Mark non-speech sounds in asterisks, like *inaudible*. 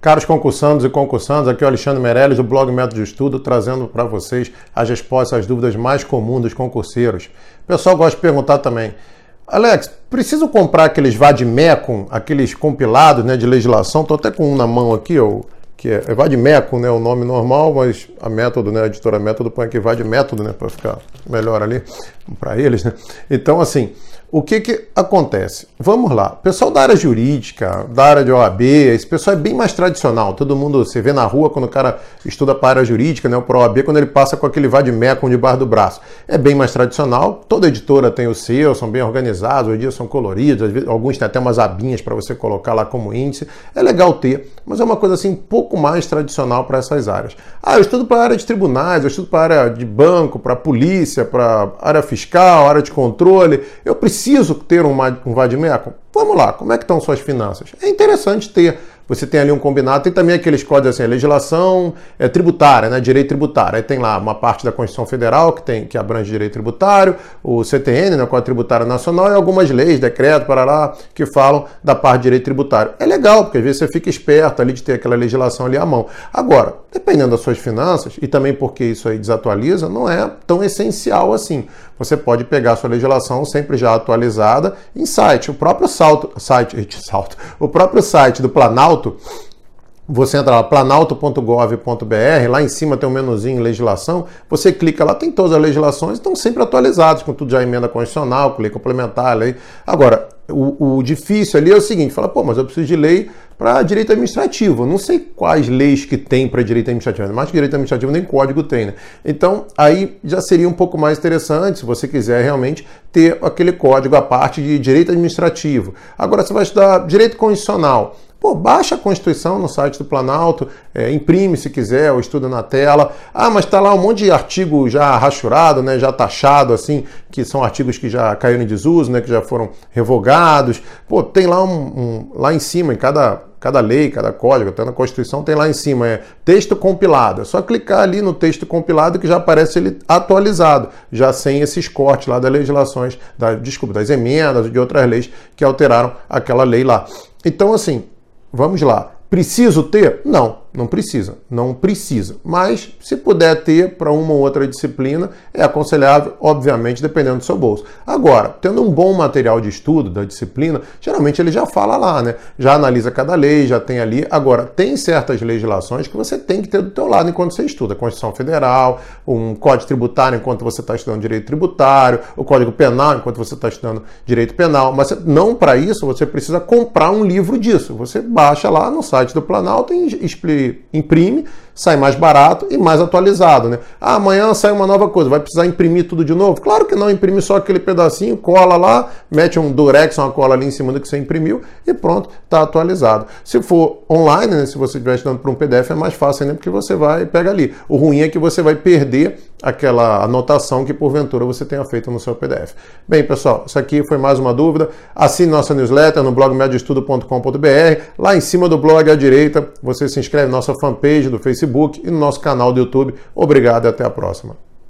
Caros concursandos e concursantes, aqui é o Alexandre Meirelles do blog Método de Estudo, trazendo para vocês as respostas às dúvidas mais comuns dos concurseiros. O pessoal gosta de perguntar também, Alex, preciso comprar aqueles Vadmecum, aqueles compilados né, de legislação? Estou até com um na mão aqui, ó, que é, é Vadmecum, né, o nome normal, mas a método, né, a editora método põe aqui Vadmétodo, né, para ficar melhor ali para eles. Né? Então, assim, o que, que acontece? Vamos lá. O pessoal da área jurídica, da área de OAB, esse pessoal é bem mais tradicional. Todo mundo se vê na rua quando o cara estuda para a área jurídica, né, para OAB, quando ele passa com aquele vademecum debaixo do braço. É bem mais tradicional. Toda editora tem o seu, são bem organizados, hoje dia são coloridos, vezes, alguns têm até umas abinhas para você colocar lá como índice. É legal ter, mas é uma coisa assim um pouco mais tradicional para essas áreas. Ah, eu estudo para a área de tribunais, eu estudo para a área de banco, para a polícia, para área fiscal, área de controle. Eu preciso preciso ter um, um vademecum? Vamos lá, como é que estão suas finanças? É interessante ter você tem ali um combinado, tem também aqueles códigos assim, legislação é, tributária, né, direito tributário. Aí tem lá uma parte da Constituição Federal que tem que abrange direito tributário, o CTN, né, Código Tributário Nacional, e algumas leis, decreto, para lá, que falam da parte de direito tributário. É legal, porque às vezes você fica esperto ali de ter aquela legislação ali à mão. Agora, dependendo das suas finanças, e também porque isso aí desatualiza, não é tão essencial assim. Você pode pegar a sua legislação sempre já atualizada em site. O próprio salto, site, *laughs* salto, o próprio site do Planalto Planalto, você entra lá, planalto.gov.br, lá em cima tem um menuzinho legislação, você clica lá, tem todas as legislações, estão sempre atualizadas, com tudo já emenda constitucional, lei complementar, lei. Agora, o, o, difícil ali é o seguinte, fala, pô, mas eu preciso de lei para direito administrativo, não sei quais leis que tem para direito administrativo, que direito administrativo nem código tem, né? Então, aí já seria um pouco mais interessante, se você quiser realmente ter aquele código à parte de direito administrativo. Agora, você vai estudar direito constitucional, Pô, baixa a Constituição no site do Planalto, é, imprime se quiser, ou estuda na tela. Ah, mas está lá um monte de artigo já rachurado, né, já taxado, assim, que são artigos que já caíram em desuso, né, que já foram revogados. Pô, tem lá um, um lá em cima, em cada, cada lei, cada código, até na Constituição tem lá em cima, é texto compilado. É só clicar ali no texto compilado que já aparece ele atualizado, já sem esses cortes lá das legislações, da, desculpa, das emendas de outras leis que alteraram aquela lei lá. Então, assim, Vamos lá. Preciso ter? Não, não precisa. Não precisa. Mas, se puder ter para uma ou outra disciplina, é aconselhável, obviamente, dependendo do seu bolso. Agora, tendo um bom material de estudo da disciplina, geralmente ele já fala lá, né? Já analisa cada lei, já tem ali. Agora, tem certas legislações que você tem que ter do teu lado enquanto você estuda. Constituição Federal, um Código Tributário enquanto você está estudando Direito Tributário, o Código Penal enquanto você está estudando Direito Penal. Mas não para isso você precisa comprar um livro disso. Você baixa lá no site do Planalto e explica imprime, sai mais barato e mais atualizado, né? Ah, amanhã sai uma nova coisa, vai precisar imprimir tudo de novo? Claro que não, imprime só aquele pedacinho, cola lá, mete um durex, uma cola ali em cima do que você imprimiu e pronto, está atualizado. Se for online, né, se você estiver estudando para um PDF, é mais fácil, né? Porque você vai e pega ali. O ruim é que você vai perder aquela anotação que porventura você tenha feito no seu PDF. Bem, pessoal, isso aqui foi mais uma dúvida. Assine nossa newsletter no blog medioestudo.com.br. Lá em cima do blog à direita, você se inscreve na nossa fanpage do Facebook e no nosso canal do YouTube. Obrigado e até a próxima.